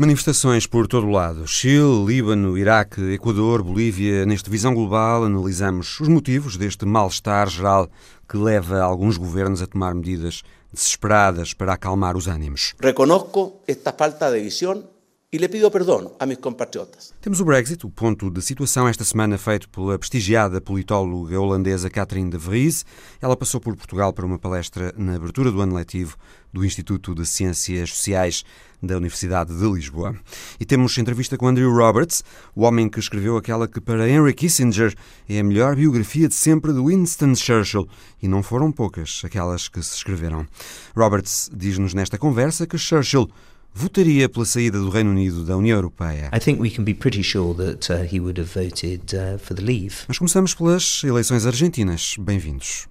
Manifestações por todo o lado. Chile, Líbano, Iraque, Equador, Bolívia. Neste Visão Global analisamos os motivos deste mal-estar geral que leva alguns governos a tomar medidas desesperadas para acalmar os ânimos. Reconozco esta falta de visão e lhe pido perdão a meus compatriotas. Temos o Brexit, o ponto de situação esta semana feito pela prestigiada politóloga holandesa Catherine de Vries. Ela passou por Portugal para uma palestra na abertura do ano letivo do Instituto de Ciências Sociais da Universidade de Lisboa. E temos entrevista com Andrew Roberts, o homem que escreveu aquela que para Henry Kissinger é a melhor biografia de sempre de Winston Churchill, e não foram poucas aquelas que se escreveram. Roberts diz-nos nesta conversa que Churchill votaria pela saída do Reino Unido da União Europeia. I think we can be pretty sure that uh, he would have voted uh, for the leave. Mas começamos pelas eleições argentinas. Bem-vindos.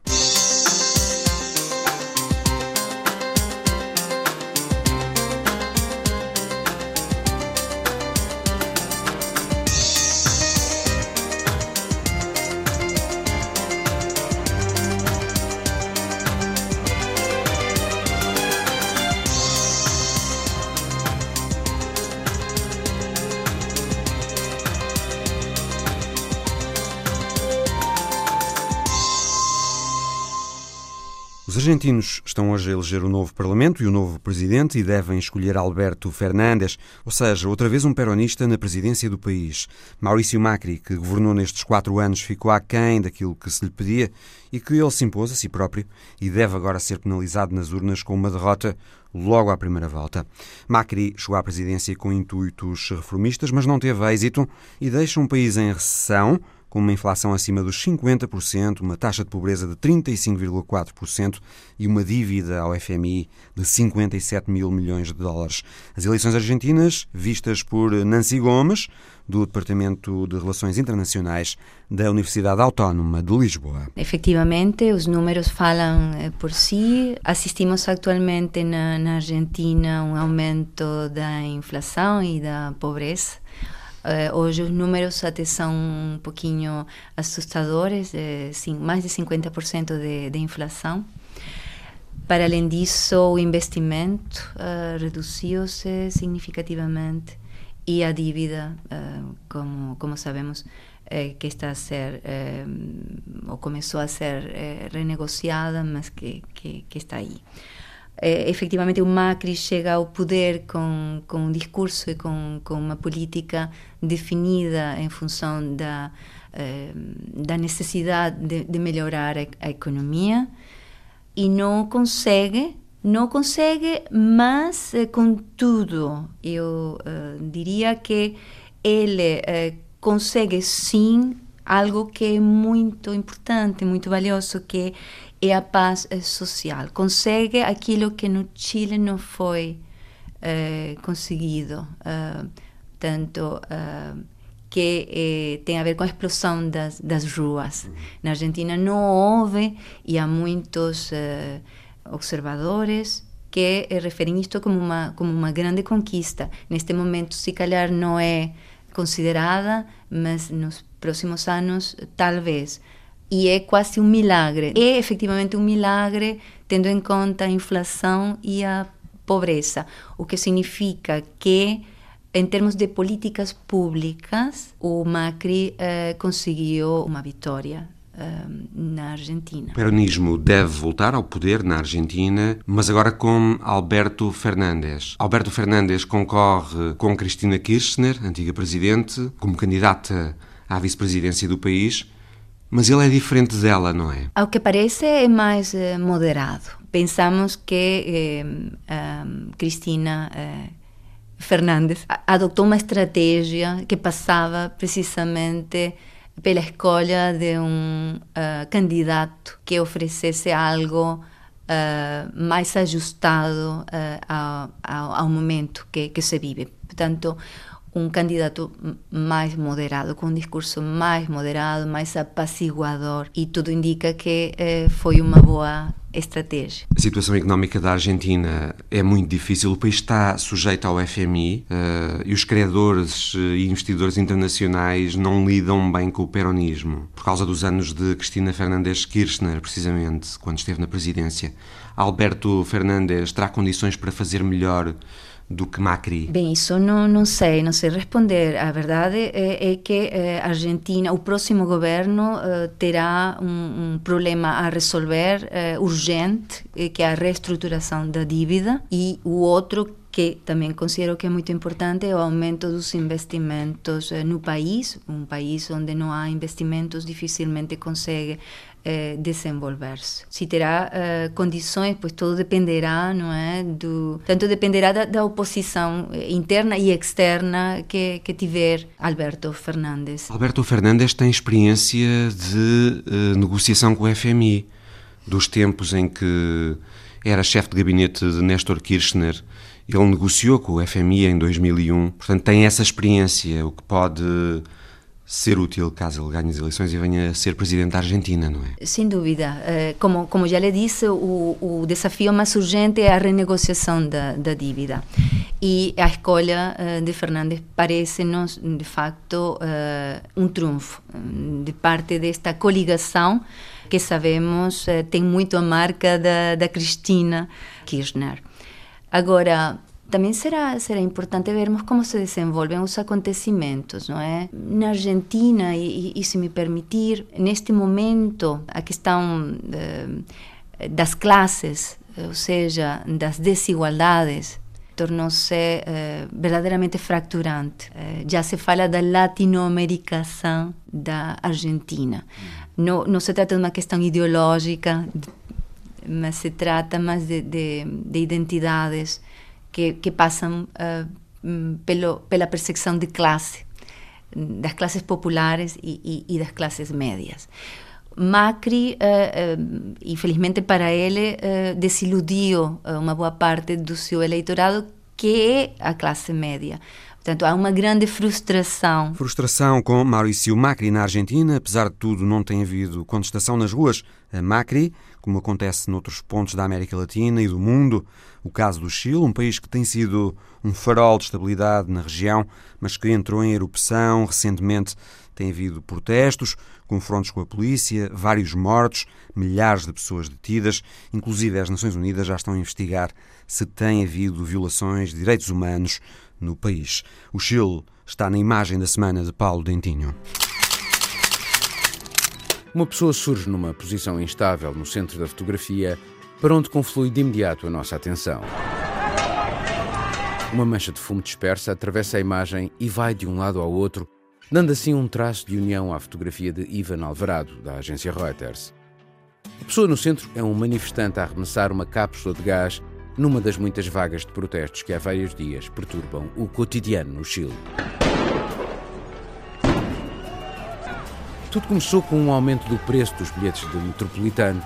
Argentinos estão hoje a eleger o novo Parlamento e o novo Presidente e devem escolher Alberto Fernandes, ou seja, outra vez um peronista na presidência do país. Maurício Macri, que governou nestes quatro anos, ficou aquém daquilo que se lhe pedia e que ele se impôs a si próprio e deve agora ser penalizado nas urnas com uma derrota logo à primeira volta. Macri chegou à presidência com intuitos reformistas, mas não teve êxito e deixa um país em recessão com uma inflação acima dos 50%, uma taxa de pobreza de 35,4% e uma dívida ao FMI de 57 mil milhões de dólares. As eleições argentinas, vistas por Nancy Gomes, do Departamento de Relações Internacionais da Universidade Autónoma de Lisboa. Efectivamente, os números falam eh, por si. Assistimos atualmente na, na Argentina um aumento da inflação e da pobreza. Uh, hoje os números até são um pouquinho assustadores, é, sim, mais de 50% de, de inflação. Para além disso, o investimento uh, reduziu-se significativamente e a dívida, uh, como, como sabemos, que está a ser, ou começou a ser renegociada, mas que, que, que está aí é, efetivamente o Macri chega ao poder com, com um discurso e com, com uma política definida em função da, eh, da necessidade de, de melhorar a, a, economia e não consegue, não consegue, mas eh, contudo, eu eh, diria que ele eh, consegue sim algo que é muito importante, muito valioso, que é a paz social. Consegue aquilo que no Chile não foi eh, conseguido, uh, tanto uh, que eh, tem a ver com a explosão das, das ruas. Uhum. Na Argentina não houve e há muitos observadores que referem isto como uma como uma grande conquista. Neste momento, se calhar não é considerada, mas nos próximos anos talvez e é quase um milagre. É efetivamente um milagre, tendo em conta a inflação e a pobreza, o que significa que, em termos de políticas públicas, o Macri eh, conseguiu uma vitória eh, na Argentina. O peronismo deve voltar ao poder na Argentina, mas agora com Alberto Fernandes. Alberto Fernandes concorre com Cristina Kirchner, antiga presidente, como candidata à vice-presidência do país. Mas ele é diferente dela, não é? Ao que parece, é mais eh, moderado. Pensamos que eh, Cristina eh, Fernandes adotou uma estratégia que passava precisamente pela escolha de um uh, candidato que oferecesse algo uh, mais ajustado uh, ao, ao, ao, momento que, que se vive. Portanto, um candidato mais moderado, com um discurso mais moderado, mais apaciguador, e tudo indica que eh, uma boa estratégia. A situação económica da Argentina é muito difícil. O país está sujeito ao FMI uh, e os credores e investidores internacionais não lidam bem com o peronismo por causa dos anos de Cristina Fernandes Kirchner, precisamente, quando esteve na presidência. Alberto Fernandes terá condições para fazer melhor do que Macri? Bem, isso não, não sei, não sei responder. A verdade é, é que a Argentina, o próximo governo uh, terá um, um, problema a resolver uh, urgente, que é a reestruturação da dívida, e o outro que também considero que é muito importante é o aumento dos investimentos no país, um país onde não há investimentos dificilmente consegue eh, desenvolver-se. Se terá eh, condições, pois tudo dependerá, não é, do tanto dependerá da, da oposição eh, interna e externa que, que tiver Alberto Fernandes. Alberto Fernandes tem experiência de uh, negociação com o FMI, dos tempos em que era chefe de gabinete de Néstor Kirchner. Ele negociou com o FMI em 2001, portanto tem essa experiência, o que pode ser útil caso ele ganhe as eleições e venha a ser presidente da Argentina, não é? Sem dúvida. Eh, como, como já lhe disse, o, o desafio mais urgente é a renegociação da, da dívida. E a escolha eh, de Fernandes parece-nos, de facto, eh, um triunfo de parte desta coligação que sabemos tem muito a marca da, da Cristina Kirchner. Agora, também será, será importante vermos como se desenvolvem os acontecimentos, não é? Na Argentina, e, e se me permitir, neste momento, a questão eh, das classes, ou seja, das desigualdades, tornou-se eh, verdadeiramente fracturante. Eh, já se fala da latinoamericação da Argentina. Não, não se trata de uma questão ideológica, mas se trata mais de, de, de identidades que, que passam uh, pelo, pela percepção de classe, das classes populares e, e, e das classes médias. Macri, uh, uh, infelizmente para ele, desiludiu uma boa parte do seu eleitorado, que é a classe média. Portanto, há uma grande frustração. Frustração com Maurício Macri na Argentina. Apesar de tudo, não tem havido contestação nas ruas a Macri, como acontece noutros pontos da América Latina e do mundo. O caso do Chile, um país que tem sido um farol de estabilidade na região, mas que entrou em erupção recentemente. Tem havido protestos, confrontos com a polícia, vários mortos, milhares de pessoas detidas. Inclusive, as Nações Unidas já estão a investigar se tem havido violações de direitos humanos no país. O Chile está na imagem da semana de Paulo Dentinho. Uma pessoa surge numa posição instável no centro da fotografia, para onde conflui de imediato a nossa atenção. Uma mancha de fumo dispersa atravessa a imagem e vai de um lado ao outro, dando assim um traço de união à fotografia de Ivan Alvarado, da agência Reuters. A pessoa no centro é um manifestante a arremessar uma cápsula de gás numa das muitas vagas de protestos que há vários dias perturbam o cotidiano no Chile. Tudo começou com um aumento do preço dos bilhetes de metropolitano,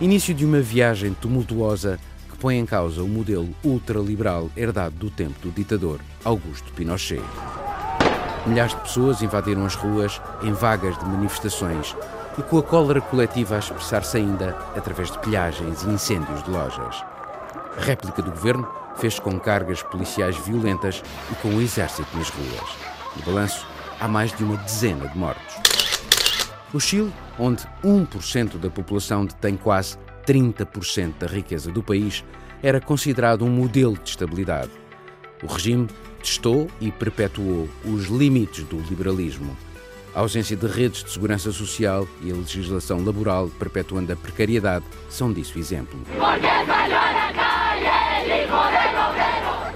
início de uma viagem tumultuosa que põe em causa o modelo ultraliberal herdado do tempo do ditador Augusto Pinochet. Milhares de pessoas invadiram as ruas em vagas de manifestações e com a cólera coletiva a expressar-se ainda através de pilhagens e incêndios de lojas. A réplica do governo fez com cargas policiais violentas e com o exército nas ruas. No balanço, há mais de uma dezena de mortos. O Chile, onde 1% da população detém quase 30% da riqueza do país, era considerado um modelo de estabilidade. O regime testou e perpetuou os limites do liberalismo. A ausência de redes de segurança social e a legislação laboral perpetuando a precariedade são disso exemplo.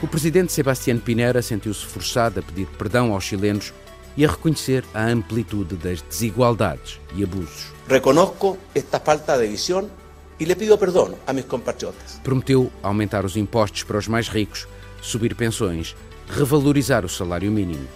O presidente Sebastián Pinera sentiu-se forçado a pedir perdão aos chilenos e a reconhecer a amplitude das desigualdades e abusos. Reconozco esta falta de visão e lhe pido perdão a meus compatriotas. Prometeu aumentar os impostos para os mais ricos, subir pensões, revalorizar o salário mínimo.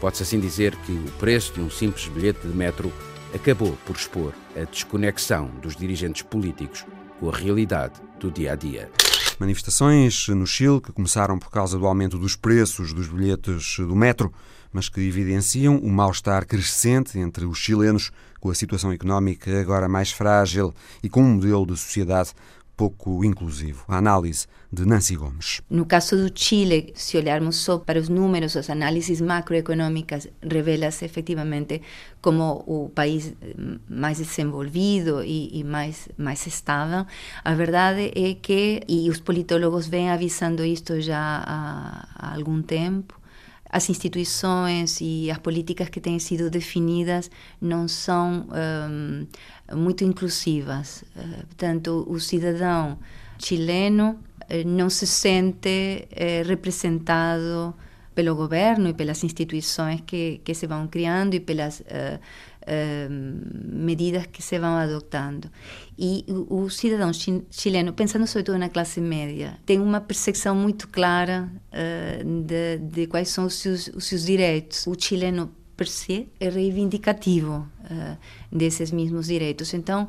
Pode-se assim dizer que o preço de um simples bilhete de metro acabou por expor a desconexão dos dirigentes políticos com a realidade do dia a dia. Manifestações no Chile que começaram por causa do aumento dos preços dos bilhetes do metro, mas que evidenciam o mal-estar crescente entre os chilenos com a situação económica agora mais frágil e com um modelo de sociedade pouco inclusivo. A análise de Nancy Gomes. No caso do Chile, se olharmos só para os números, as análises macroeconômicas revelam-se efetivamente como o país mais desenvolvido e, e, mais, mais estável. A verdade é que, e os politólogos vêm avisando isto já há, há algum tempo, as instituições e as políticas que têm sido definidas não são um, muito inclusivas. Uh, portanto, o cidadão chileno uh, não se sente uh, representado pelo governo e pelas instituições que, que se vão criando e pelas medidas que se vão adotando. E o, o cidadão chileno, pensando sobretudo na classe média, tem uma percepção muito clara uh, de, de, quais são os seus, os seus direitos. O chileno per se é reivindicativo uh, desses mesmos direitos. Então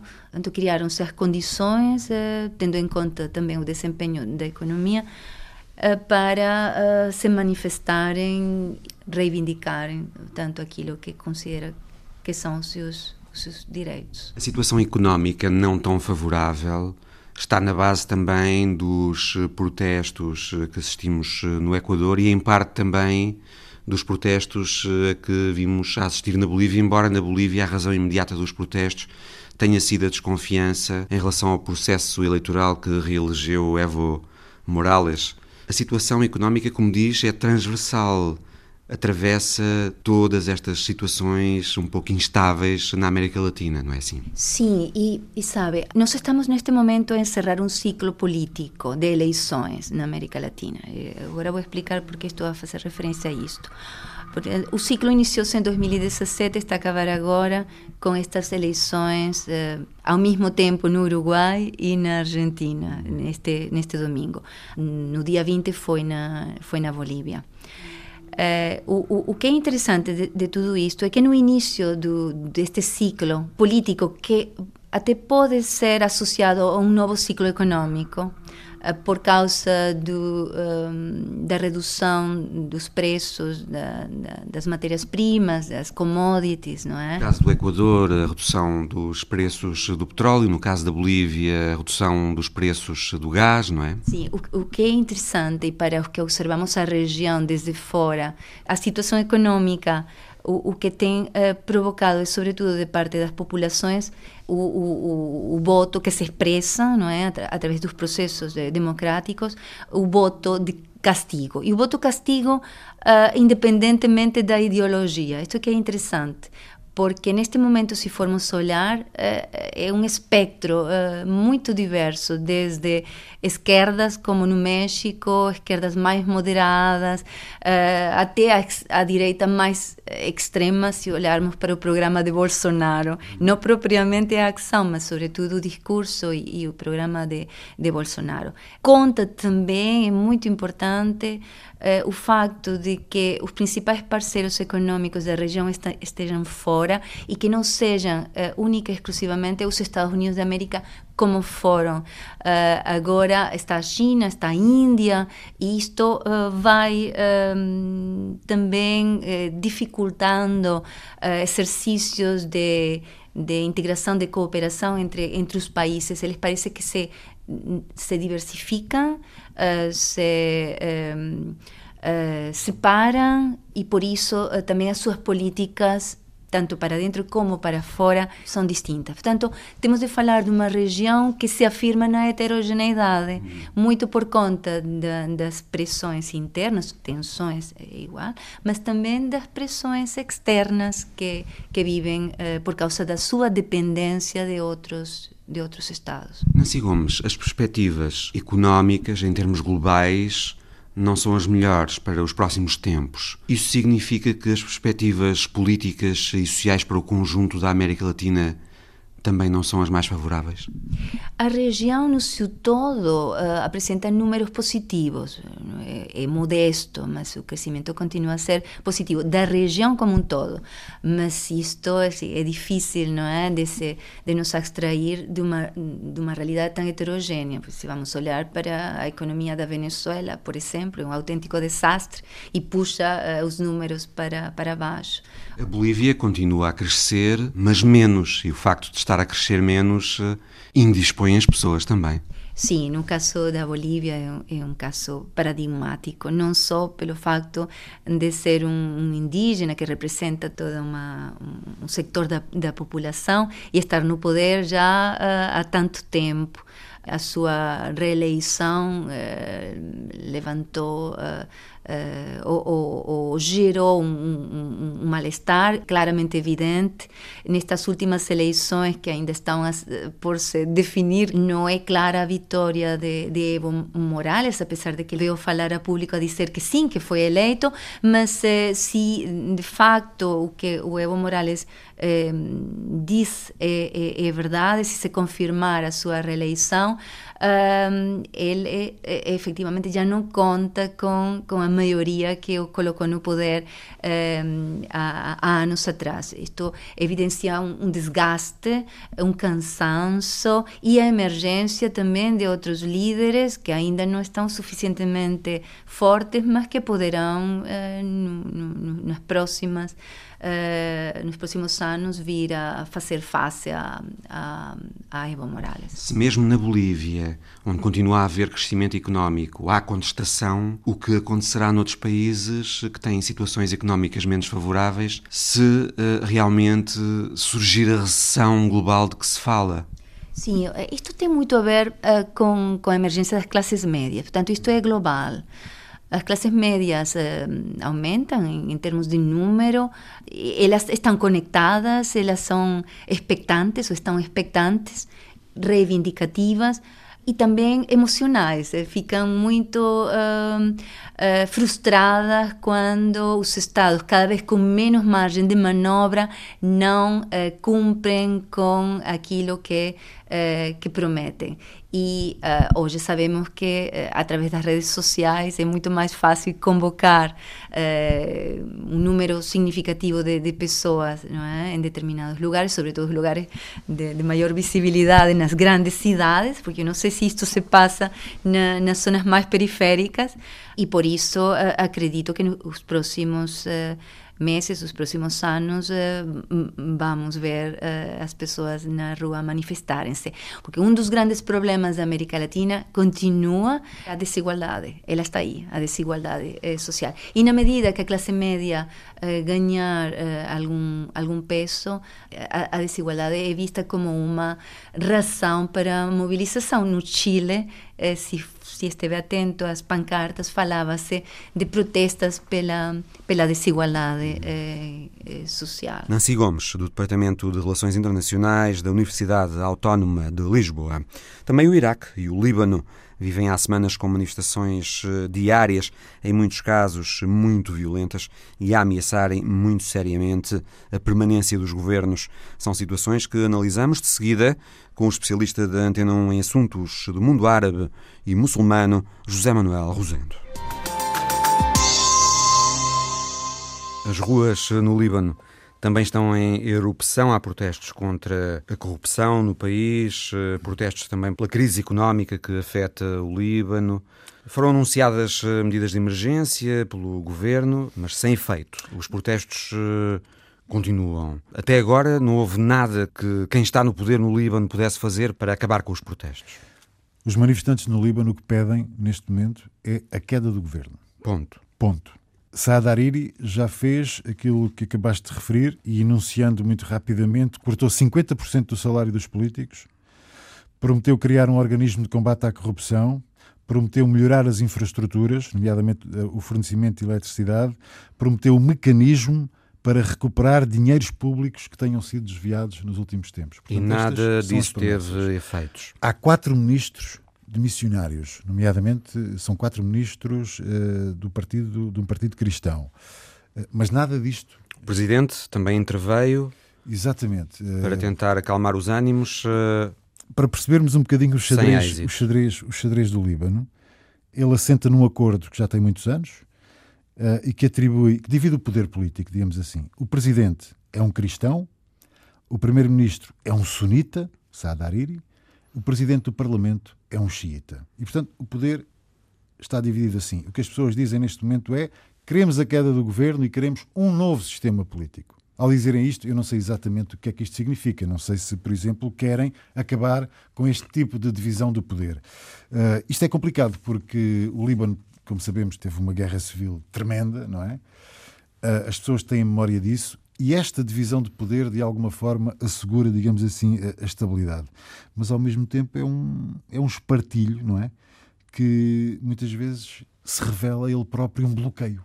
criaram-se as condições, uh, tendo em conta também o desempenho da economia, uh, para se manifestarem, reivindicarem tanto aquilo que considera que são os seus, os seus direitos. A situação económica não tão favorável está na base também dos protestos que assistimos no Equador e, em parte, também dos protestos que vimos assistir na Bolívia, embora na Bolívia a razão imediata dos protestos tenha sido a desconfiança em relação ao processo eleitoral que reelegeu Evo Morales. A situação económica, como diz, é transversal atravessa todas estas situações um pouco instáveis na América Latina, não é assim? Sim, e, sabe, nós estamos neste momento a encerrar um ciclo político de eleições na América Latina. Agora vou explicar porque estou a fazer referência a isto. O ciclo iniciou-se em 2017, está a acabar agora com estas eleições eh, ao mesmo tempo no Uruguai e na Argentina, neste, neste domingo. No dia 20 foi na, foi na Bolívia. É, o, o, o, que é interessante de, de, tudo isto é que no início do, deste ciclo político, que até pode ser associado a um novo ciclo econômico, eh, por causa do, um, da redução dos preços da, da, das matérias-primas, das commodities, não é? No caso do Equador, a redução dos preços do petróleo, no caso da Bolívia, a redução dos preços do gás, não é? Sim, o, o que é interessante para os que observamos a região desde fora, a situação econômica o, o que tem eh, provocado, sobretudo de parte das populações, o, o, o, voto que se expressa não é, através dos processos eh, democráticos, o voto de castigo. E o voto castigo, uh, independentemente da ideologia. Isto que é interessante, porque neste momento, se formos olhar, é um espectro muito diverso, desde esquerdas, como no México, esquerdas mais moderadas, até a, a direita mais extrema, se olharmos para o programa de Bolsonaro. Não propriamente a ação, mas, sobretudo, o discurso e, e o programa de, de Bolsonaro. Conta também, é muito importante, eh, o facto de que os principais parceiros econômicos da região estejam fora e que não sejam eh, única e exclusivamente os Estados Unidos da América como foram. Uh, agora está a China, está a Índia, e isto uh, vai um, também uh, dificultando exercícios de, de integração, de cooperação entre, entre os países. Eles parece que se, se diversificam, se. Um, separam e por isso também as suas políticas tanto para dentro como para fora, são distintas. Portanto, temos de falar de uma região que se afirma na heterogeneidade, muito por conta de, das pressões internas, tensões é igual, mas também das pressões externas que, que vivem eh, por causa da sua dependência de outros de outros estados. Nancy Gomes, as perspectivas económicas em termos globais não são as melhores para os próximos tempos. Isso significa que as perspectivas políticas e sociais para o conjunto da América Latina também não são as mais favoráveis? A região no seu todo uh, apresenta números positivos. É, é, modesto, mas o crescimento continua a ser positivo da região como um todo. Mas isto é, é difícil, não é, de, se, de nos extrair de uma de uma realidade tão heterogênea. Se vamos olhar para a economia da Venezuela, por exemplo, é um autêntico desastre e puxa uh, os números para para baixo. A Bolívia continua a crescer, mas menos, e o facto de estar a crescer menos eh, indispõe as pessoas também. Sim, no caso da Bolívia é um, é um, caso paradigmático, não só pelo facto de ser um, um indígena que representa todo um, setor da, da, população e estar no poder já uh, há tanto tempo. A sua reeleição uh, levantou uh, uh, ou, ou, ou, gerou um, um, um mal-estar claramente evidente. Nestas últimas eleições que ainda estão a, por se definir, não é clara a vitória de, de, Evo Morales, apesar de que veio falar a público a dizer que sim, que foi eleito, mas eh, se de facto o que o Evo Morales eh, diz é, é, é verdade, se se confirmar a sua reeleição, um, ele é, efetivamente já não conta com, com a maioria que o colocou no poder um, há, há, anos atrás. Isto evidencia um, um, desgaste, um cansaço e a emergência também de outros líderes que ainda não estão suficientemente fortes, mas que poderão, uh, no, no, nas próximas uh, nos próximos anos vir a fazer face a, a, a Evo Morales. Se mesmo na Bolívia, onde continua a haver crescimento económico, há contestação, o que acontecerá noutros países que têm situações económicas menos favoráveis se uh, realmente surgir a recessão global de que se fala? Sim, isto tem muito a ver uh, com, com a emergência das classes médias, portanto, isto é global. As clases médias eh, aumentam em, em, termos de número, elas estão conectadas, elas são expectantes ou estão expectantes, reivindicativas? E também emocionais. Eh, ficam muito uh, uh, frustradas quando os Estados, cada vez com menos margem de manobra, não uh, cumprem com aquilo que, que prometem. E uh, hoje sabemos que, uh, através das redes sociais, é muito mais fácil convocar uh, um número significativo de, de pessoas é? em determinados lugares, sobretudo lugares de, de, maior visibilidade nas grandes cidades, porque eu não sei se isto se passa na, nas zonas mais periféricas, e por isso acredito que nos próximos meses, os próximos anos, eh, vamos ver eh, as pessoas na rua manifestarem-se. Porque um dos grandes problemas da América Latina continua a desigualdade. Ela está aí, a desigualdade eh, social. E na medida que a classe média ganhar algum, algum peso, a, a desigualdade é vista como uma razão para mobilização. No Chile, se se esteve atento às pancartas, falava-se de protestas pela, pela desigualdade eh, eh, social. Nancy Gomes, do Departamento de Relações Internacionais da Universidade Autónoma de Lisboa. Também o Iraque e o Líbano vivem há semanas com manifestações eh, diárias, em muitos casos muito violentas, e a ameaçarem muito seriamente a permanência dos governos. São situações que analisamos de seguida com o especialista da Antena 1 em assuntos do mundo árabe e muçulmano, José Manuel Rosendo. As ruas no Líbano também estão em erupção. Há protestos contra a corrupção no país, eh, protestos também pela crise económica que afeta o Líbano. Foram anunciadas eh, medidas de emergência pelo governo, mas sem efeito. Os protestos eh, continuam. Até agora não houve nada que quem está no poder no Líbano pudesse fazer para acabar com os protestos. Os manifestantes no Líbano o que pedem neste momento é a queda do governo. Ponto. Ponto. Saad Hariri já fez aquilo que acabaste de referir e, enunciando muito rapidamente, cortou 50% do salário dos políticos, prometeu criar um organismo de combate à corrupção, prometeu melhorar as infraestruturas, nomeadamente eh, o fornecimento de eletricidade, prometeu um mecanismo para recuperar dinheiros públicos que tenham sido desviados nos últimos tempos. Portanto, e nada disso teve efeitos. Há quatro ministros de missionários, nomeadamente são quatro ministros uh, do partido de um partido cristão, uh, mas nada disto. O presidente também interveio. Exatamente. Uh, para tentar acalmar os ânimos. para percebermos um bocadinho o xadrez, o xadrez, o xadrez do Líbano, ele assenta num acordo que já tem muitos anos, e que atribui, que divide o poder político, digamos assim. O presidente é um cristão, o primeiro-ministro é um sunita, Saad Hariri, o presidente do parlamento é um xiita. E, portanto, o poder está dividido assim. O que as pessoas dizem neste momento é queremos a queda do governo e queremos um novo sistema político. Ao dizerem isto, eu não sei exatamente o que é que isto significa. Não sei se, por exemplo, querem acabar com este tipo de divisão do poder. Uh, isto é complicado porque o Líbano, como sabemos, teve uma guerra civil tremenda, não é? Uh, as pessoas têm memória disso e esta divisão de poder, de alguma forma, assegura, digamos assim, a, a estabilidade. Mas, ao mesmo tempo, é um, é um espartilho, não é? Que muitas vezes se revela ele próprio um bloqueio.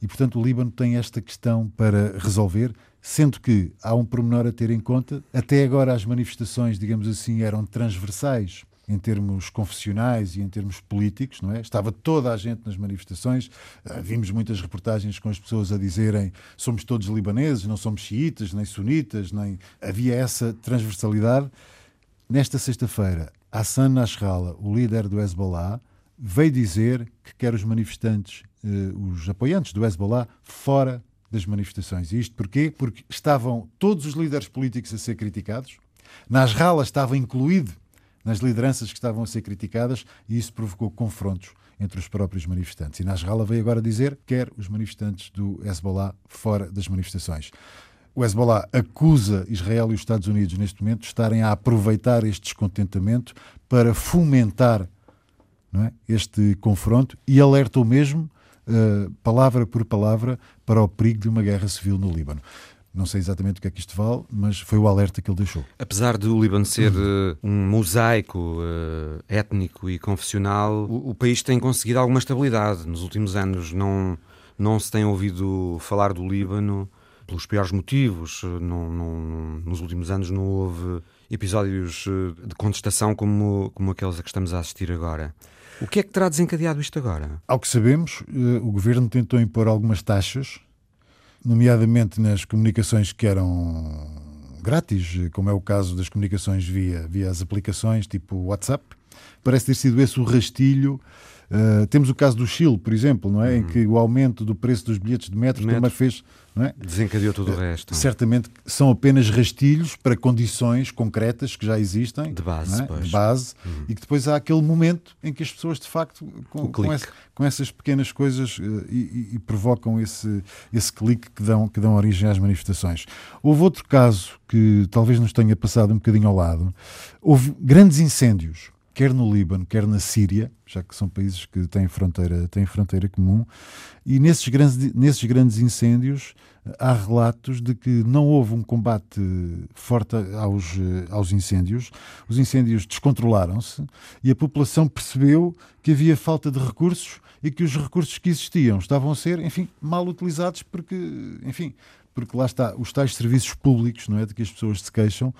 E, portanto, o Líbano tem esta questão para resolver, sendo que há um pormenor a ter em conta. Até agora, as manifestações, digamos assim, eram transversais em termos confessionais e em termos políticos, não é? Estava toda a gente nas manifestações. Uh, vimos muitas reportagens com as pessoas a dizerem somos todos libaneses, não somos xiitas, nem sunitas, nem havia essa transversalidade. Nesta sexta-feira, Hassan Nasrallah, o líder do Hezbollah, veio dizer que quer os manifestantes, uh, os apoiantes do Hezbollah, fora das manifestações. E isto porquê? Porque estavam todos os líderes políticos a ser criticados. Nasrallah estava incluído nas lideranças que estavam a ser criticadas e isso provocou confrontos entre os próprios manifestantes. E Nasrallah veio agora dizer que quer os manifestantes do Hezbollah fora das manifestações. O Hezbollah acusa Israel e os Estados Unidos neste momento de estarem a aproveitar este descontentamento para fomentar é, este confronto e alertou mesmo, uh, palavra por palavra, para o perigo de uma guerra civil no Líbano. Não sei exatamente o que é que isto vale, mas foi o alerta que ele deixou. Apesar do Líbano ser uh, um mosaico uh, étnico e confessional, o, o, país tem conseguido alguma estabilidade. Nos últimos anos não, não se tem ouvido falar do Líbano pelos piores motivos. Não, não, nos últimos anos não houve episódios eh, de contestação como, como aqueles a que estamos a assistir agora. O que é que terá desencadeado isto agora? Ao que sabemos, o governo tentou impor algumas taxas nomeadamente nas comunicações que eram grátis, como é o caso das comunicações via, via as aplicações tipo WhatsApp. Parece ter sido esse o rastilho Uh, temos o caso do Chile, por exemplo, não é? Uhum. em que o aumento do preço dos bilhetes de metro, metro também fez. Não é? Desencadeou todo uh, o resto. Uh, certamente são apenas rastilhos para condições concretas que já existem. De base. É? De base uhum. E que depois há aquele momento em que as pessoas, de facto, com, com, com essas pequenas coisas eh, e, e, e, provocam esse, esse clique que dão, que dão origem às manifestações. Houve outro caso que talvez nos tenha passado um bocadinho ao lado. Houve grandes incêndios quer no Líbano, quer na Síria, já que são países que têm fronteira, têm fronteira comum, e nesses grandes, nesses grandes incêndios há relatos de que não houve um combate forte aos, aos incêndios, os incêndios descontrolaram-se e a população percebeu que havia falta de recursos e que os recursos que existiam estavam a ser, enfim, mal utilizados porque, enfim, porque lá está, os tais serviços públicos, não é, de que as pessoas se queixam,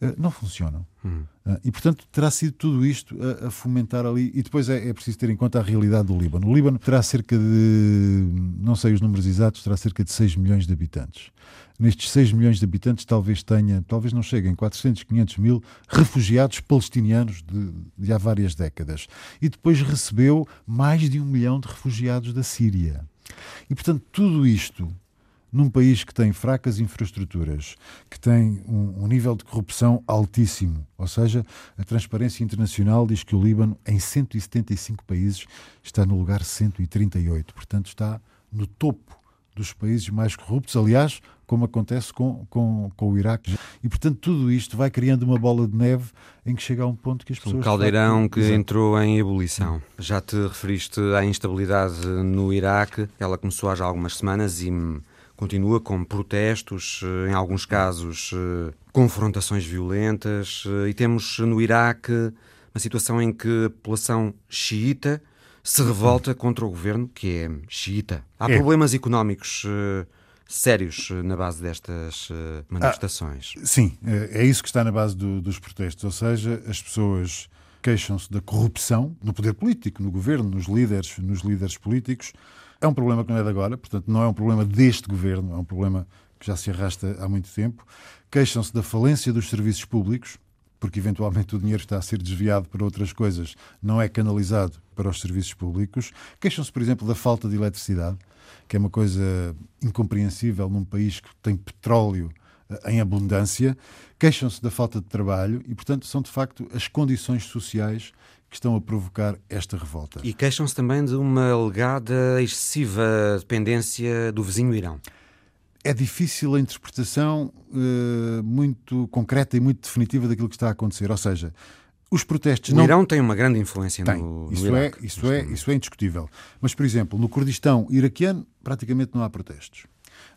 eh, não funcionam. Hum. Eh, e, portanto, terá sido tudo isto a, a fomentar ali. E depois é, é, preciso ter em conta a realidade do Líbano. O Líbano terá cerca de, não sei os números exatos, terá cerca de 6 milhões de habitantes. Nestes 6 milhões de habitantes, talvez tenha, talvez não cheguem, 400, 500 mil refugiados palestinianos de, de há várias décadas. E depois recebeu mais de um milhão de refugiados da Síria. E, portanto, tudo isto num país que tem fracas infraestruturas, que tem um, um, nível de corrupção altíssimo, ou seja, a Transparência Internacional diz que o Líbano, em 175 países, está no lugar 138, portanto, está no topo dos países mais corruptos, aliás, como acontece com, com, com o Iraque. E, portanto, tudo isto vai criando uma bola de neve em que chega a um ponto que as pessoas... Um caldeirão que Exato. entrou em ebulição. Já te referiste à instabilidade no Iraque, ela começou há já algumas semanas e continua com protestos, eh, em alguns casos eh, confrontações violentas, eh, e temos no Iraque uma situação em que a população xiita se revolta contra o governo, que é xiita. Há é. problemas económicos sérios na base destas manifestações. Ah, sim, é isso que está na base do, dos protestos, ou seja, as pessoas queixam-se da corrupção no poder político, no governo, nos líderes, nos líderes políticos, é um problema que não é de agora, portanto, não é um problema deste governo, é um problema que já se arrasta há muito tempo. Queixam-se da falência dos serviços públicos, porque eventualmente o dinheiro está a ser desviado para outras coisas, não é canalizado para os serviços públicos. Queixam-se, por exemplo, da falta de eletricidade, que é uma coisa incompreensível num país que tem petróleo eh, em abundância. Queixam-se da falta de trabalho e, portanto, são de facto as condições sociais que estão a provocar esta revolta. E queixam-se também de uma alegada excessiva dependência do vizinho Irão. é difícil a interpretação uh, muito concreta e muito definitiva daquilo que está a acontecer. Ou seja, os protestos o não. Irão tem uma grande influência tem. no, no isso Iraque, é isso é isso é indiscutível. Mas por exemplo, no Kurdistão iraquiano praticamente não há protestos.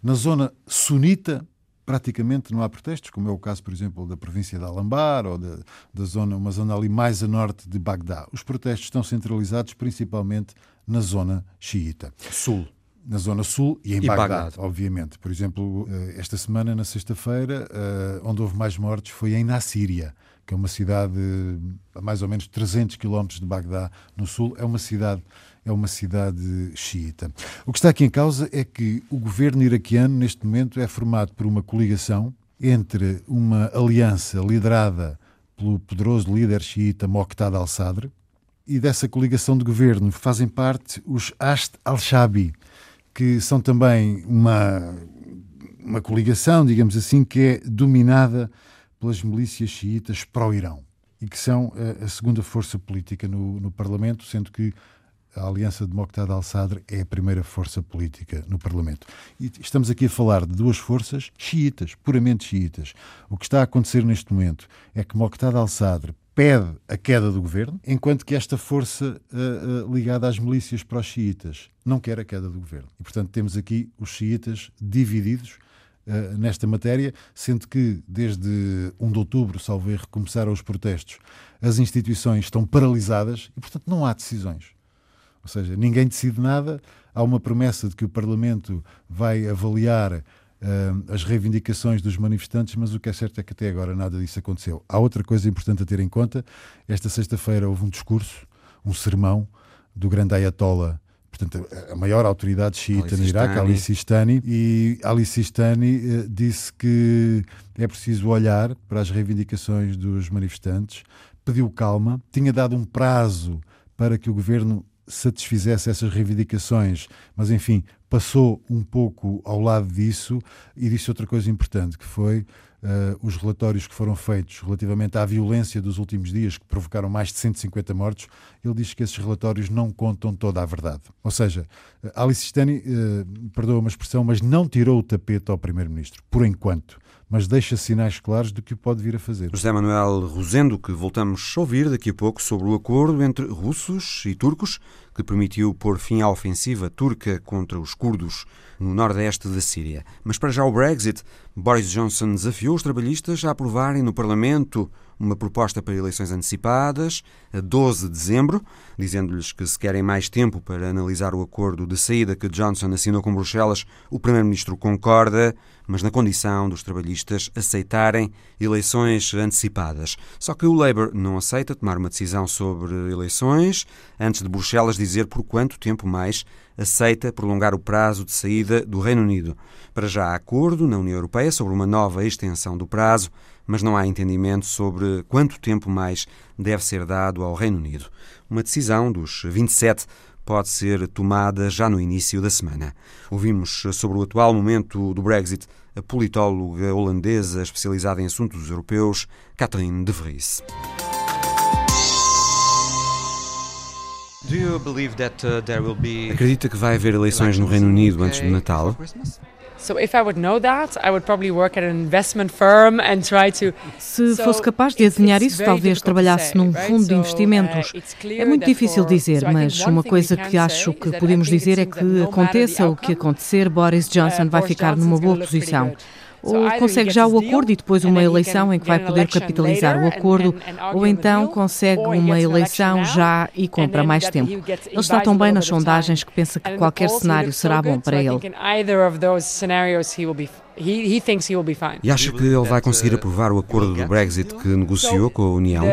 Na zona sunita praticamente não há protestos, como é o caso, por exemplo, da província de Alambar ou da, da zona, uma zona ali mais a norte de Bagdá. Os protestos estão centralizados principalmente na zona xiita. Sul. Na zona sul e em e obviamente. Por exemplo, eh, esta semana, na sexta-feira, eh, onde houve mais mortes foi em Nassíria, que é uma cidade a mais ou menos 300 quilómetros de Bagdá, no sul. É uma cidade é uma cidade xiita. O que está aqui em causa é que o governo iraquiano, neste momento, é formado por uma coligação entre uma aliança liderada pelo poderoso líder xiita Moqtada al-Sadr, e dessa coligação de governo fazem parte os Ast al-Shabi, que são também uma, uma coligação, digamos assim, que é dominada pelas milícias xiitas pró-Irão e que são a, a segunda força política no, no Parlamento, sendo que a Aliança de Moqtada al-Sadr é a primeira força política no Parlamento. E estamos aqui a falar de duas forças xiitas, puramente xiitas. O que está a acontecer neste momento é que Moqtada al-Sadr pede a queda do governo, enquanto que esta força uh, uh, ligada às milícias pró-xiitas não quer a queda do governo. E, portanto, temos aqui os xiitas divididos uh, nesta matéria, sendo que desde 1 de outubro, salvo erro, começaram os protestos, as instituições estão paralisadas e, portanto, não há decisões. Ou seja, ninguém decide nada, há uma promessa de que o Parlamento vai avaliar uh, as reivindicações dos manifestantes, mas o que é certo é que até agora nada disso aconteceu. Há outra coisa importante a ter em conta: esta sexta-feira houve um discurso, um sermão do grande Ayatollah. Portanto, a maior autoridade xiita no Iraque, Ali Sistani, e Ali Sistani uh, disse que é preciso olhar para as reivindicações dos manifestantes, pediu calma, tinha dado um prazo para que o governo satisfizesse essas reivindicações, mas enfim, passou um pouco ao lado disso. E disse outra coisa importante, que foi uh, os relatórios que foram feitos relativamente à violência dos últimos dias, que provocaram mais de 150 mortos, ele diz que esses relatórios não contam toda a verdade. Ou seja, Alice Stani, uh, perdoa uma expressão, mas não tirou o tapete ao Primeiro-Ministro, por enquanto mas deixa sinais claros do que pode vir a fazer. José Manuel Rosendo, que voltamos a ouvir daqui a pouco sobre o acordo entre russos e turcos que permitiu pôr fim à ofensiva turca contra os curdos no nordeste da Síria. Mas para já o Brexit, Boris Johnson desafiou os trabalhistas a aprovarem no Parlamento uma proposta para eleições antecipadas a 12 de dezembro, dizendo-lhes que se querem mais tempo para analisar o acordo de saída que Johnson assinou com Bruxelas, o primeiro-ministro concorda, mas na condição dos trabalhistas aceitarem eleições antecipadas. Só que o Labour não aceita tomar uma decisão sobre eleições antes de Bruxelas dizer por quanto tempo mais aceita prolongar o prazo de saída do Reino Unido. Para já há acordo na União Europeia sobre uma nova extensão do prazo, mas não há entendimento sobre quanto tempo mais deve ser dado ao Reino Unido. Uma decisão dos 27 pode ser tomada já no início da semana. Ouvimos sobre o atual momento do Brexit a politóloga holandesa especializada em assuntos europeus, Catherine de Vries. Acredita que vai haver eleições no Reino Unido antes do Natal? Se fosse capaz de adivinhar isso, talvez trabalhasse num fundo de uh, investimentos. É muito difícil dizer, mas uma coisa que acho que podemos dizer é que aconteça o que acontecer, Boris Johnson vai ficar numa boa posição ou consegue já o acordo e depois uma eleição em que vai poder capitalizar o acordo, ou então consegue uma eleição já e compra mais tempo. Ele está tão bem nas sondagens que pensa que qualquer cenário será bom para ele. E acha que ele vai conseguir aprovar o acordo do Brexit que negociou com a União?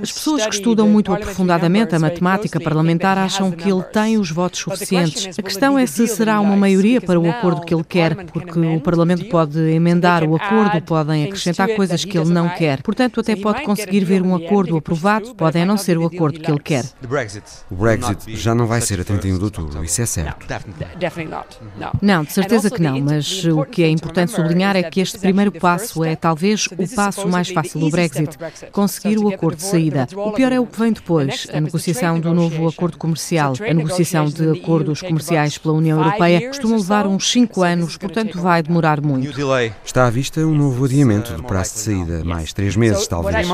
As pessoas que estudam muito aprofundadamente a matemática parlamentar acham que ele tem os votos suficientes. A questão é se será uma maioria para o acordo que ele quer, porque o Parlamento pode emendar o acordo, podem acrescentar coisas que ele não quer. Portanto, até pode conseguir ver um acordo aprovado, pode não ser o acordo que ele quer. O Brexit já não vai ser a 31 de outubro, isso é certo. Não, de certeza que não mas o que é importante sublinhar é que este primeiro passo é talvez o passo mais fácil do Brexit. conseguir o acordo de saída. O pior é o que vem depois, a negociação do novo acordo comercial. A negociação de acordos comerciais pela União Europeia costuma levar uns cinco anos, portanto vai demorar muito. Está à vista um novo adiamento do prazo de saída, mais três meses, talvez.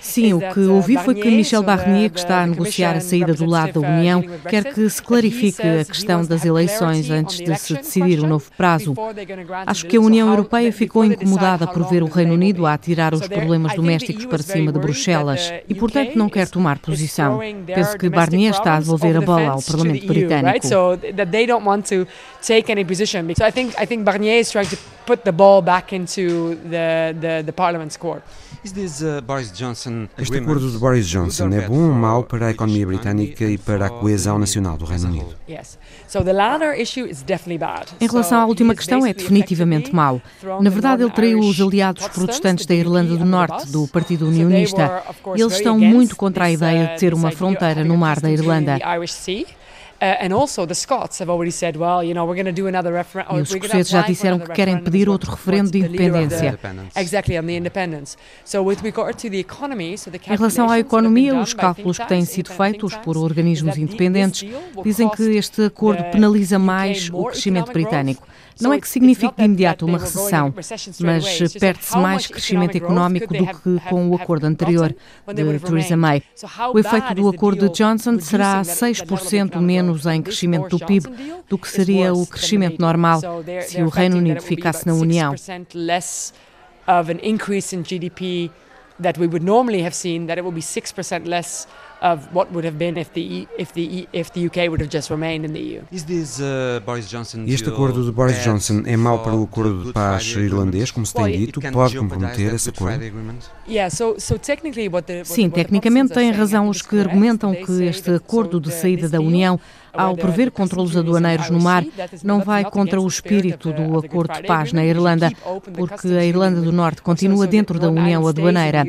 Sim, o que ouvi foi que Michel Barnier, que está a negociar a saída do lado da União, quer que se clarifique a questão das eleições antes de se decidir o novo prazo. Acho que a União Europeia ficou incomodada por ver o Reino Unido a atirar os problemas domésticos para cima de Bruxelas e, portanto, não quer tomar posição. Penso que Barnier está a devolver a bola ao Parlamento Britânico. Barnier is trying to put the ball back into the, the, the Parliament's court. Uh, este acordo de Boris Johnson é bom ou mau para a economia britânica e para a coesão nacional do Reino Unido? Em relação à última questão, é definitivamente mau. Na verdade, ele traiu os aliados protestantes da Irlanda do Norte, do Partido Unionista. Eles estão muito contra a ideia de ter uma fronteira no mar da Irlanda. E os escoceses já disseram que querem pedir outro referendo de independência. Em relação à economia, os cálculos que têm sido feitos por organismos independentes dizem que este acordo penaliza mais o crescimento britânico. Não é que signifique de imediato uma recessão, mas perde-se mais crescimento económico do que com o acordo anterior de Theresa May. O efeito do acordo de Johnson será 6% menos em crescimento do PIB do que seria o crescimento normal se o Reino Unido ficasse na União. that we would normally have seen that it would be 6% less of what would have been if the if the if the UK would have just remained in the EU. Uh, este acordo de Boris Johnson é mau para o acordo de paz irlandês, como se tem dito? Pode comprometer esse acordo? Sim, tecnicamente têm razão os que argumentam que este acordo de saída da União ao prever controlos aduaneiros no mar, não vai contra o espírito do acordo de paz na Irlanda, porque a Irlanda do Norte continua dentro da União Aduaneira.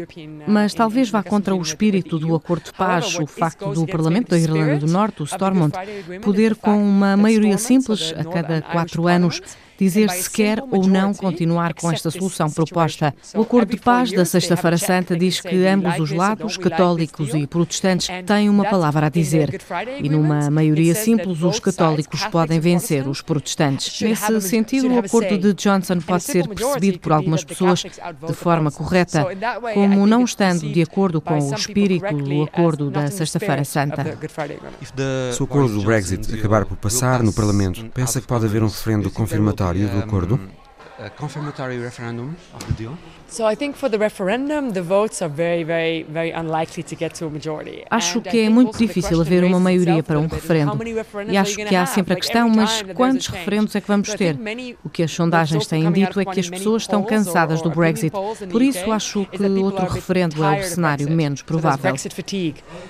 Mas talvez vá contra o espírito do acordo de paz o facto do Parlamento da Irlanda do Norte, o Stormont, poder, com uma maioria simples a cada quatro anos, dizer se quer ou não continuar com esta solução proposta. O Acordo de Paz da Sexta-feira Santa diz que ambos os lados, católicos e protestantes, têm uma palavra a dizer. E numa maioria simples, os católicos podem vencer os protestantes. Nesse sentido, o acordo de Johnson pode ser percebido por algumas pessoas de forma correta, como não estando de acordo com o espírito do acordo da Sexta-feira Santa. Se o acordo do Brexit acabar por passar no Parlamento, pensa que pode haver um referendo confirmatório confirmatório do acordo? A confirmatory referendum of the deal? Acho que é muito difícil haver uma maioria para um referendo. E acho que há sempre a questão, mas quantos referendos é que vamos ter? O que as sondagens têm dito é que as pessoas estão cansadas do Brexit. Por isso acho que outro referendo é o cenário menos provável.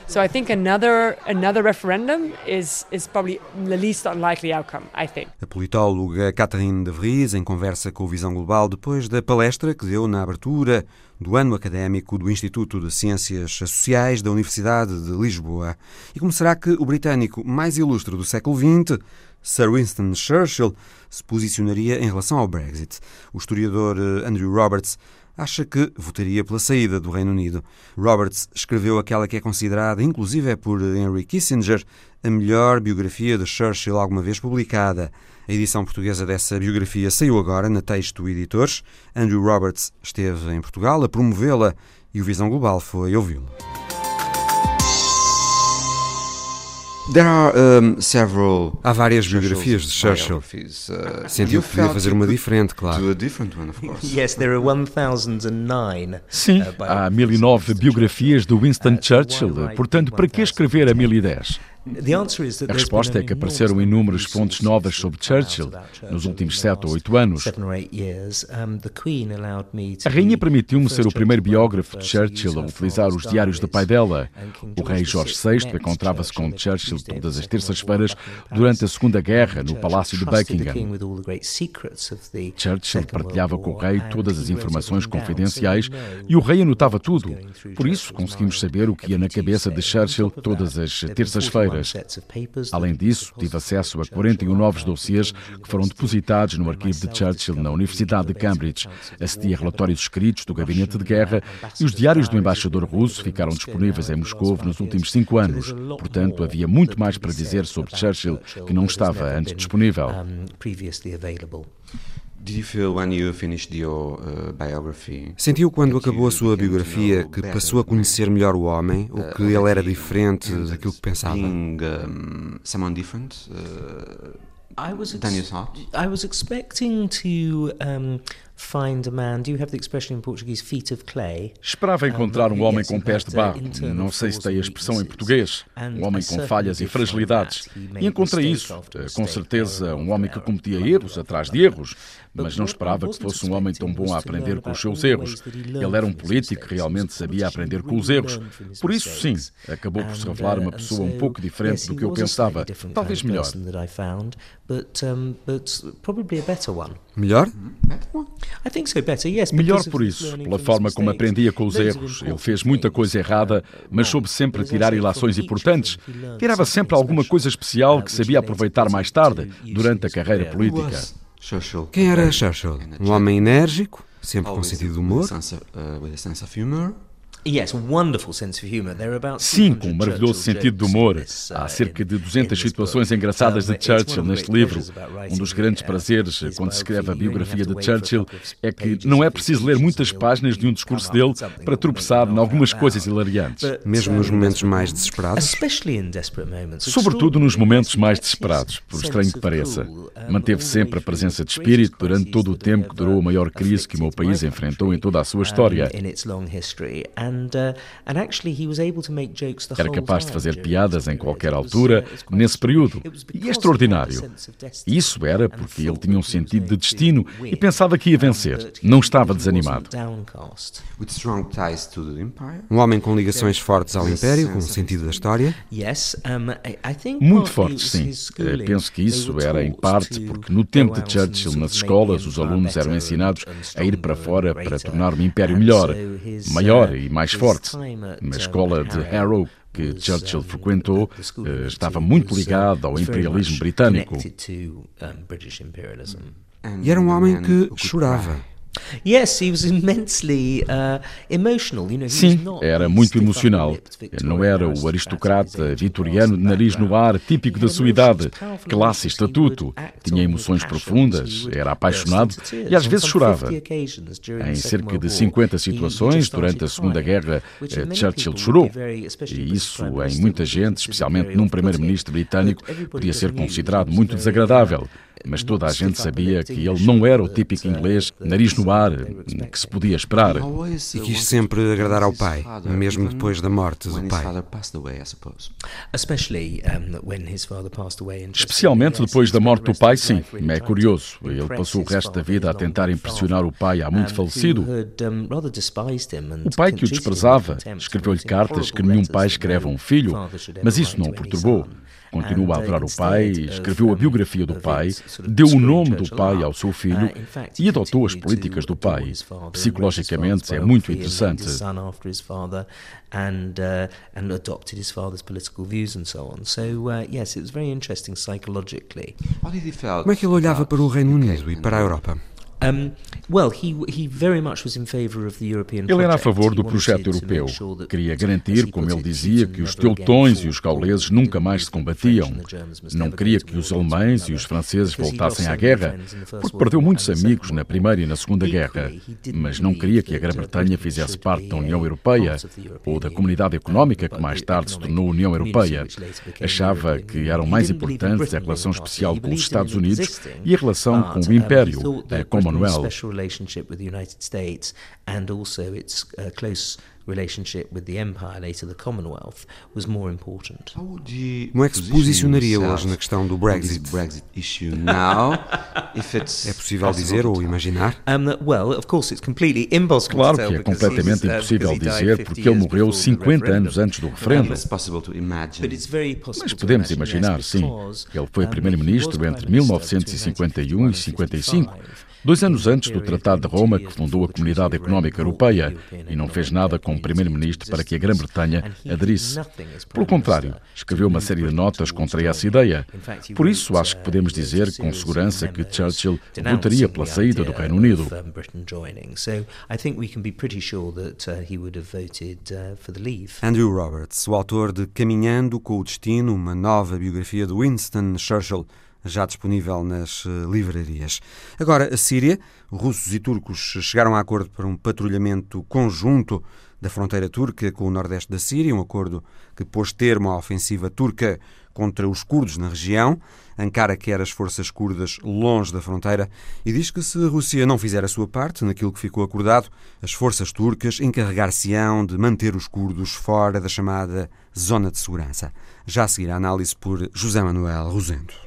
So I think another another referendum is is probably the least unlikely outcome, I think. A politóloga Catherine de Vries em conversa com Visão Global depois da palestra que deu na abertura do ano académico do Instituto de Ciências Sociais da Universidade de Lisboa. E como será que o britânico mais ilustre do século XX, Sir Winston Churchill, se posicionaria em relação ao Brexit? O historiador eh, Andrew Roberts acha que votaria pela saída do Reino Unido. Roberts escreveu aquela que é considerada, inclusive é por Henry Kissinger, a melhor biografia de Churchill alguma vez publicada. A edição portuguesa dessa biografia saiu agora na Texto Editores. Andrew Roberts esteve em Portugal a promovê-la e o Visão Global foi ouvi-lo. Um, several Há várias biografias de Churchill. Uh, Sentiu que podia fazer uma diferente, claro. Sim, uh, há 1009 biografias de Winston uh, Churchill, portanto, para que escrever a 1010? A resposta é que apareceram inúmeros fontes novas sobre Churchill nos últimos sete ou oito anos. A rainha permitiu-me ser o primeiro biógrafo de Churchill a utilizar os diários do pai dela. O rei Jorge VI encontrava-se com Churchill todas as terças-feiras durante a Segunda Guerra no Palácio de Buckingham. Churchill partilhava com o rei todas as informações confidenciais e o rei anotava tudo. Por isso conseguimos saber o que ia na cabeça de Churchill todas as terças-feiras. Candidaturas. Além disso, tive acesso a 41 novos dossiês que foram depositados no arquivo de Churchill na Universidade de Cambridge. Acedi a relatórios escritos do gabinete de guerra e os diários do embaixador russo ficaram disponíveis em Moscou nos últimos cinco anos. Portanto, havia muito mais para dizer sobre Churchill que não estava antes disponível. Uh, Sentiu quando acabou a sua biografia que passou a conhecer melhor o homem, ou que ele era diferente daquilo que pensava? I was ex- I was expecting to um, find a man. Do you have the expression in Portuguese, feet of clay? Esperava encontrar um homem com pés de barro. Não sei se tem a expressão em português. Um homem com falhas e fragilidades. E encontrei isso. Com certeza, um homem que cometia erros atrás de erros mas não esperava que fosse um homem tão bom a aprender com os seus erros. Ele era um político que realmente sabia aprender com os erros. Por isso, sim, acabou por se revelar uma pessoa um pouco diferente do que eu pensava, talvez melhor. Melhor? Melhor por isso, pela forma como aprendia com os erros. Ele fez muita coisa errada, mas soube sempre tirar ilações importantes. Tirava sempre alguma coisa especial que sabia aproveitar mais tarde, durante a carreira política. Quem era Churchill? Um homem enérgico, sempre com sentido de humor? Sim, com um maravilhoso sentido de humor. Há cerca de 200 situações engraçadas de Churchill neste livro. Um dos grandes prazeres quando se escreve a biografia de Churchill é que não é preciso ler muitas páginas de um discurso dele para tropeçar em algumas coisas hilariantes. Mesmo nos momentos mais desesperados? Sobretudo nos momentos mais desesperados, por estranho que pareça. Manteve sempre a presença de espírito durante todo o tempo que durou a maior crise que o meu país enfrentou em toda a sua história. Uh, Era capaz de fazer piadas em qualquer altura, nesse período. E é extraordinário. Isso era porque ele tinha um sentido de destino e pensava que ia vencer. Não estava desanimado. Um homem com ligações fortes ao Império, com o sentido da história? Muito fortes, sim. Eh, penso que isso era em parte porque no tempo de Churchill, nas escolas, os alunos eram ensinados a ir para fora para tornar o Império melhor, maior e mais mais forte. Na escola de Harrow, que Churchill frequentou, eh, estava muito ligado ao imperialismo britânico. E era um homem que chorava. Sim, era muito emocional. Não era o aristocrata vitoriano de nariz no ar, típico da sua idade, classe e estatuto. Tinha emoções profundas, era apaixonado e às vezes chorava. Em cerca de 50 situações durante a Segunda Guerra, eh, Churchill chorou. E isso, em muita gente, especialmente num primeiro-ministro britânico, podia ser considerado muito desagradável mas toda a gente sabia que ele não era o típico inglês nariz no ar que se podia esperar. E quis sempre agradar ao pai, mesmo depois da morte do pai. Especialmente depois da morte do pai, sim. É curioso. Ele passou o resto da vida a tentar impressionar o pai há muito falecido. O pai que o desprezava escreveu-lhe cartas que nenhum pai escreve a um filho, mas isso não o perturbou continua a adorar o pai, escreveu a biografia do pai, deu o nome do pai ao seu filho e adotou as políticas do pai. Psicologicamente é muito interessante. And, uh, and adopted his father's political views and so on. So, uh, yes, it was very interesting psychologically. Como é que ele olhava para o Reino Unido e para a Europa? Ele era a favor do projeto europeu. Queria garantir, como ele dizia, que os teutões e os gauleses nunca mais se combatiam. Não queria que os alemães e os franceses voltassem à guerra, porque perdeu muitos amigos na Primeira e na Segunda Guerra. Mas não queria que a Grã-Bretanha fizesse parte da União Europeia ou da Comunidade Económica que mais tarde se tornou União Europeia. Achava que eram mais importantes a relação especial com os Estados Unidos e a relação com o Império, a Commonwealth. Special relationship with the United States and also its uh, close relationship with the Empire, later the Commonwealth, was more important. Como é que se posicionaria hoje na questão do Brexit? é possível dizer ou imaginar? Claro que é completamente uh, impossível dizer porque ele morreu 50 anos antes do referendo. Mas podemos imaginar, sim. Ele foi primeiro-ministro entre 1951 e 55 Dois anos antes do Tratado de Roma, que fundou a Comunidade Económica Europeia, e não fez nada como Primeiro-Ministro para que a Grã-Bretanha aderisse. Pelo contrário, escreveu uma série de notas contra essa ideia. Por isso, acho que podemos dizer com segurança que Churchill votaria pela saída do Reino Unido. Andrew Roberts, o autor de Caminhando com o Destino, uma nova biografia de Winston Churchill, já disponível nas eh, livrarias. Agora, a Síria, russos e turcos chegaram a acordo para um patrulhamento conjunto da fronteira turca com o nordeste da Síria, um acordo que pôs termo à ofensiva turca contra os curdos na região. Ankara quer as forças curdas longe da fronteira e diz que se a Rússia não fizer a sua parte naquilo que ficou acordado, as forças turcas encarregar-se-ão de manter os curdos fora da chamada zona de segurança. Já a seguir a análise por José Manuel Rosendo.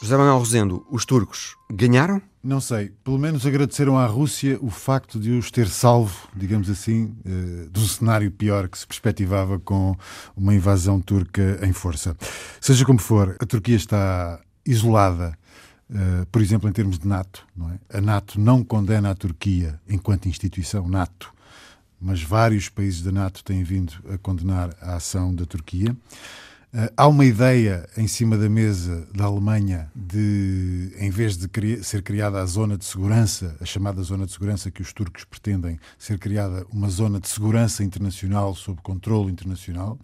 José Manuel Rosendo, os turcos ganharam? Não sei. Pelo menos agradeceram à Rússia o facto de os ter salvo, digamos assim, uh, de um cenário pior que se perspectivava com uma invasão turca em força. Seja como for, a Turquia está isolada, uh, por exemplo, em termos de NATO. É? A NATO não condena a Turquia enquanto instituição NATO, mas vários países da NATO têm vindo a condenar a ação da Turquia. Uh, há uma ideia em cima da mesa da Alemanha de, em vez de ser criada a zona de segurança, a chamada zona de segurança que os turcos pretendem, ser criada uma zona de segurança internacional sob controle internacional.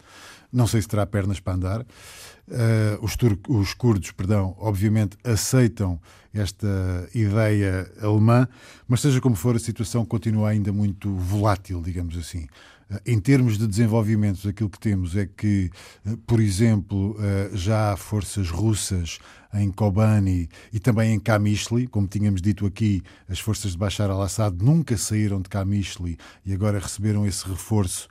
Não sei se terá pernas para andar. Uh, os, os curdos, perdão, obviamente aceitam esta ideia alemã, mas seja como for, a situação continua ainda muito volátil, digamos assim. Eh, em termos de desenvolvimento, aquilo que temos é que, eh, por exemplo, eh, já há forças russas em Kobani e também em Kamishli. Como tínhamos dito aqui, as forças de Bashar al-Assad nunca saíram de Kamishli e agora receberam esse reforço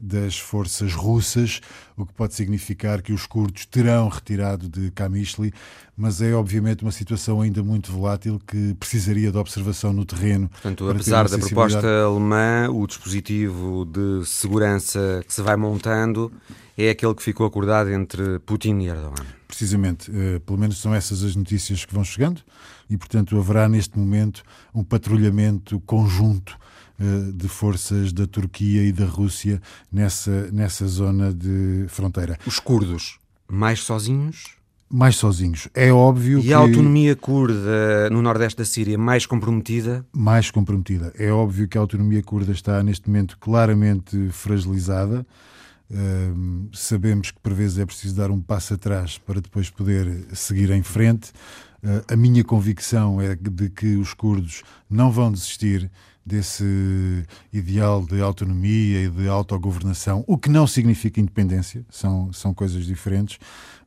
das forças russas, o que pode significar que os curdos terão retirado de Kamishli, mas é obviamente uma situação ainda muito volátil que precisaria de observação no terreno. Portanto, apesar da proposta alemã, o dispositivo de segurança que se vai montando é aquele que ficou acordado entre Putin e Erdogan. Precisamente, uh, pelo menos são essas as notícias que vão chegando e, portanto, haverá neste momento um patrulhamento conjunto de forças da Turquia e da Rússia nessa, nessa zona de fronteira. Os curdos, mais sozinhos? mais sozinhos. É óbvio e que... a autonomia curda no nordeste da Síria mais comprometida? Mais comprometida. É óbvio que a autonomia curda está neste momento claramente fragilizada. Uh, sabemos que por vezes é preciso dar um passo atrás para depois poder seguir em frente. Uh, a minha convicção é de que os curdos não vão desistir desse ideal de autonomia e de autogovernação, o que não significa independência, são, são coisas diferentes,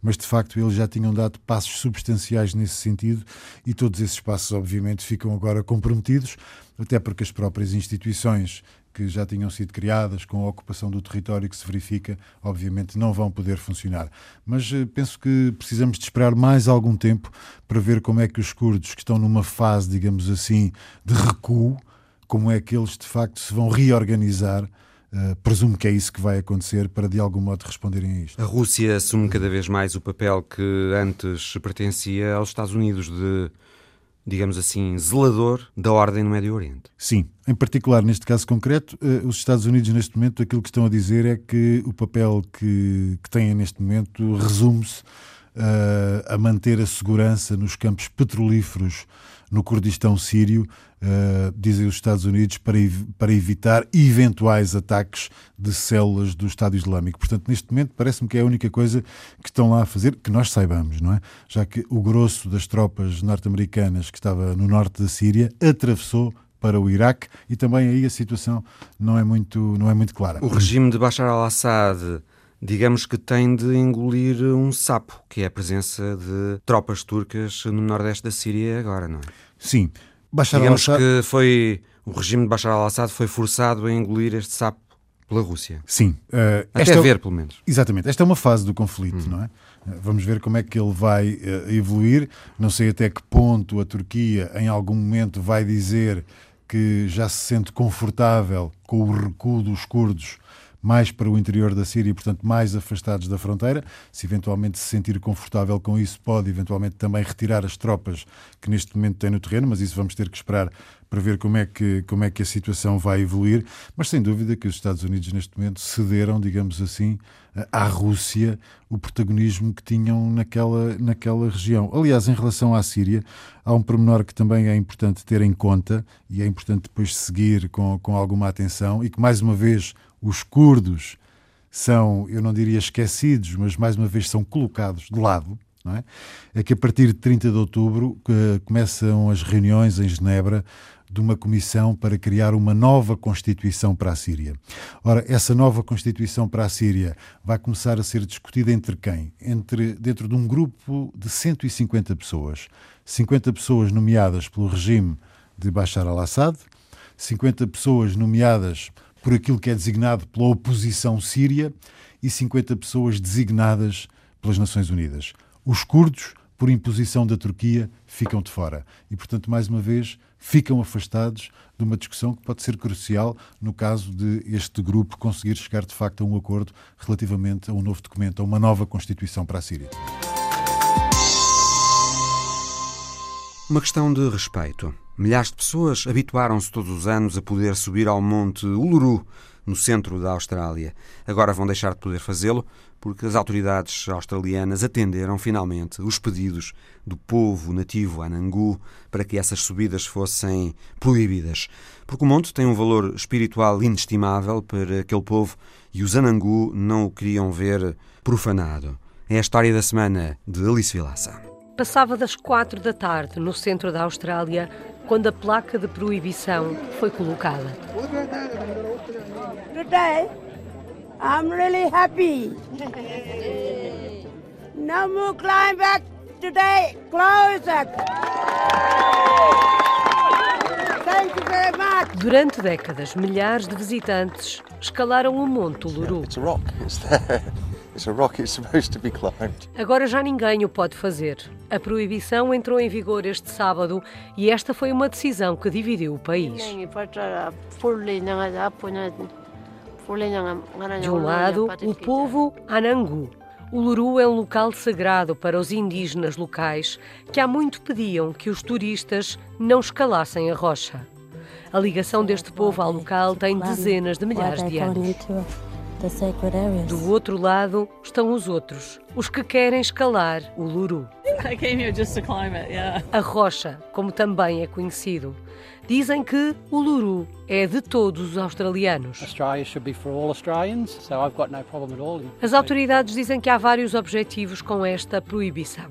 mas de facto eles já tinham dado passos substanciais nesse sentido e todos esses passos, obviamente, ficam agora comprometidos, até porque as próprias instituições que já tinham sido criadas com a ocupação do território que se verifica, obviamente não vão poder funcionar. Mas eh, penso que precisamos de esperar mais algum tempo para ver como é que os curdos, que estão numa fase, digamos assim, de recuo, como é que eles de facto se vão reorganizar. Uh, presumo que é isso que vai acontecer para de algum modo responderem a isto. A Rússia assume cada vez mais o papel que antes pertencia aos Estados Unidos de, digamos assim, zelador da ordem no Médio Oriente. Sim, em particular neste caso concreto, uh, os Estados Unidos neste momento aquilo que estão a dizer é que o papel que, que têm neste momento resume-se uh, a manter a segurança nos campos petrolíferos no Kurdistão sírio, uh, dizem os Estados Unidos, para, para evitar eventuais ataques de células do Estado Islâmico. Portanto, neste momento, parece-me que é a única coisa que estão lá a fazer, que nós saibamos, não é? Já que o grosso das tropas norte-americanas que estava no norte da Síria atravessou para o Iraque e também aí a situação não é muito, não é muito clara. O regime de Bashar al-Assad digamos que tem de engolir um sapo, que é a presença de tropas turcas no nordeste da Síria agora, não é? Sim. Bashar digamos que foi o regime de Bashar al-Assad foi forçado a engolir este sapo pela Rússia. Sim. Uh, Até é, ver, pelo menos. Exatamente. Esta é uma fase do conflito, hum. não é? Eh, vamos ver como é que ele vai uh, evoluir. Não sei até que ponto a Turquia, em algum momento, vai dizer que já se sente confortável com o recuo dos curdos mais para o interior da Síria, portanto, mais afastados da fronteira. Se eventualmente se sentir confortável com isso, pode eventualmente também retirar as tropas que neste momento tem no terreno, mas isso vamos ter que esperar para ver como é que, como é que a situação vai evoluir. Mas sem dúvida que os Estados Unidos, neste momento, cederam, digamos assim, à Rússia o protagonismo que tinham naquela, naquela região. Aliás, em relação à Síria, há um pormenor que também é importante ter em conta e é importante depois seguir com, com alguma atenção e que, mais uma vez, os curdos são, eu não diria esquecidos, mas mais uma vez são colocados de lado. Não é? é que a partir de 30 de outubro começam as reuniões em Genebra de uma comissão para criar uma nova Constituição para a Síria. Ora, essa nova Constituição para a Síria vai começar a ser discutida entre quem? Entre, dentro de um grupo de 150 pessoas. 50 pessoas nomeadas pelo regime de Bashar al-Assad, 50 pessoas nomeadas por aquilo que é designado pela oposição síria e 50 pessoas designadas pelas Nações Unidas. Os curdos, por imposição da Turquia, ficam de fora. E, portanto, mais uma vez, ficam afastados de uma discussão que pode ser crucial no caso de este grupo conseguir chegar de facto a um acordo relativamente a um novo documento, a uma nova Constituição para a Síria. Uma questão de respeito. Milhares de pessoas habituaram-se todos os anos a poder subir ao Monte Uluru, no centro da Austrália. Agora vão deixar de poder fazê-lo porque as autoridades australianas atenderam finalmente os pedidos do povo nativo Anangu para que essas subidas fossem proibidas. Porque o monte tem um valor espiritual inestimável para aquele povo e os Anangu não o queriam ver profanado. É a história da semana de Alice Vilaça. Passava das quatro da tarde no centro da Austrália quando a placa de proibição foi colocada. Today, I'm really happy. No more climb back today. Close it. Thank you very much. Durante décadas, milhares de visitantes escalaram o Monte Uluru. It's a rock. It's there. It's a rock. It's supposed to be climbed. Agora já ninguém o pode fazer. A proibição entrou em vigor este sábado e esta foi uma decisão que dividiu o país. De um lado, o povo Anangu. O Luru é um local sagrado para os indígenas locais que há muito pediam que os turistas não escalassem a rocha. A ligação deste povo ao local tem dezenas de milhares de anos. Do outro lado estão os outros, os que querem escalar o Luru. A rocha, como também é conhecido. Dizem que o Luru é de todos os australianos. As autoridades dizem que há vários objetivos com esta proibição: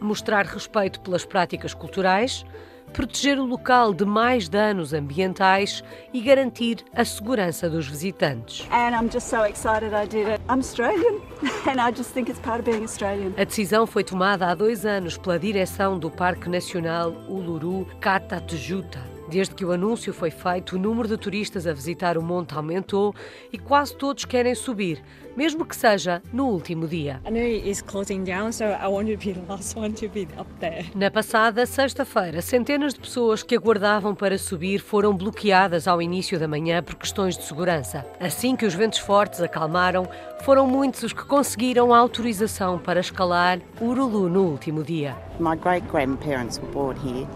mostrar respeito pelas práticas culturais, proteger o local de mais danos ambientais e garantir a segurança dos visitantes. A decisão foi tomada há dois anos pela direção do Parque Nacional Uluru Kata Tejuta Desde que o anúncio foi feito, o número de turistas a visitar o monte aumentou e quase todos querem subir, mesmo que seja no último dia. Na passada sexta-feira, centenas de pessoas que aguardavam para subir foram bloqueadas ao início da manhã por questões de segurança. Assim que os ventos fortes acalmaram, foram muitos os que conseguiram a autorização para escalar Urulu no último dia. My great grandparents were born here.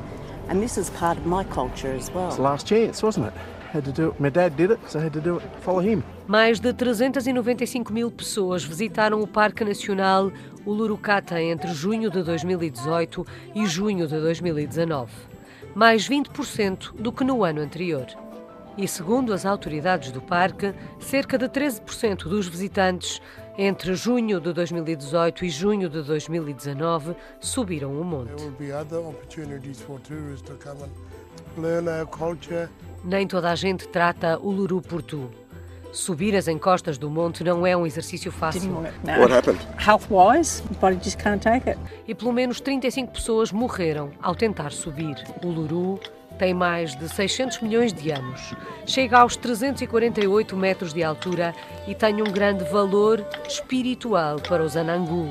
And this is part of my culture as well. It's the last chance, wasn't it? Had to do it. My dad did it, so I had to do it. Follow him. Mais de 395 mil pessoas visitaram o Parque Nacional Ulurukata entre junho de 2018 e junho de 2019. Mais 20% do que no ano anterior. E segundo as autoridades do parque, cerca de 13% dos visitantes entre junho de 2018 e junho de 2019 subiram o monte. Nem toda a gente trata o Luru por tu. Subir as encostas do monte não é um exercício fácil. What happened? Health-wise, body just can't take it. E pelo menos 35 pessoas morreram ao tentar subir. O Luru tem mais de 600 milhões de anos, chega aos 348 metros de altura e tem um grande valor espiritual para os Anangu.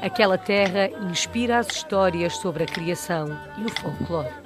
Aquela terra inspira as histórias sobre a criação e o folclore.